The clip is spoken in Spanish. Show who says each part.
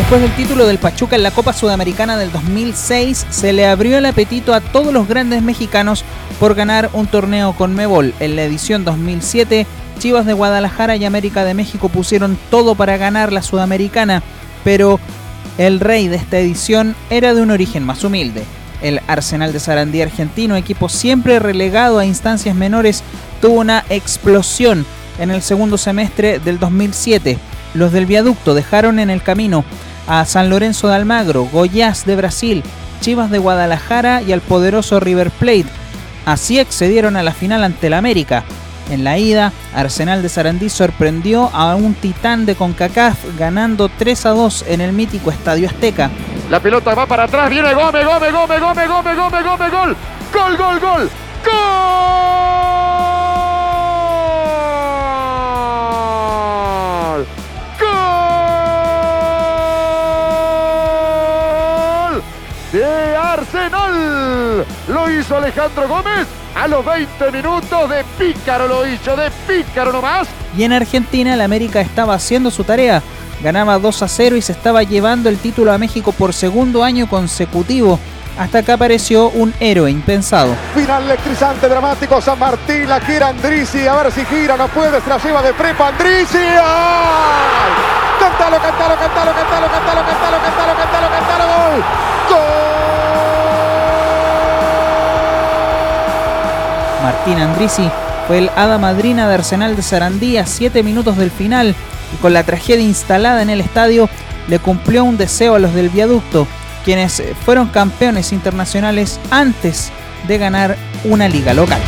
Speaker 1: Después del título del Pachuca en la Copa Sudamericana del 2006, se le abrió el apetito a todos los grandes mexicanos por ganar un torneo con Mebol. En la edición 2007, Chivas de Guadalajara y América de México pusieron todo para ganar la Sudamericana, pero el rey de esta edición era de un origen más humilde. El Arsenal de Sarandí argentino, equipo siempre relegado a instancias menores, tuvo una explosión en el segundo semestre del 2007 los del viaducto dejaron en el camino a San Lorenzo de Almagro, Goiás de Brasil, Chivas de Guadalajara y al poderoso River Plate. Así accedieron a la final ante el América. En la ida, Arsenal de Sarandí sorprendió a un titán de CONCACAF ganando 3 a 2 en el mítico Estadio Azteca.
Speaker 2: La pelota va para atrás, viene Gómez, Gómez, Gómez, Gómez, Gómez, Gómez, Gómez, gol. Gol, gol, gol. ¡Gol! Lo hizo Alejandro Gómez a los 20 minutos de pícaro lo hizo, de pícaro nomás.
Speaker 1: Y en Argentina el América estaba haciendo su tarea. Ganaba 2 a 0 y se estaba llevando el título a México por segundo año consecutivo. Hasta que apareció un héroe impensado.
Speaker 2: Final electrizante, dramático. San Martín la gira Andrisi. A ver si gira, no puede, se la lleva de prepa Andrisi. ¡Ay! Cántalo, cántalo, cántalo, cántalo, cántalo, cántalo, cántalo, cántalo, cántalo, gol. ¡Gol!
Speaker 1: Martín Andrisi fue el hada madrina de Arsenal de Sarandí a 7 minutos del final y con la tragedia instalada en el estadio le cumplió un deseo a los del viaducto, quienes fueron campeones internacionales antes de ganar una liga local.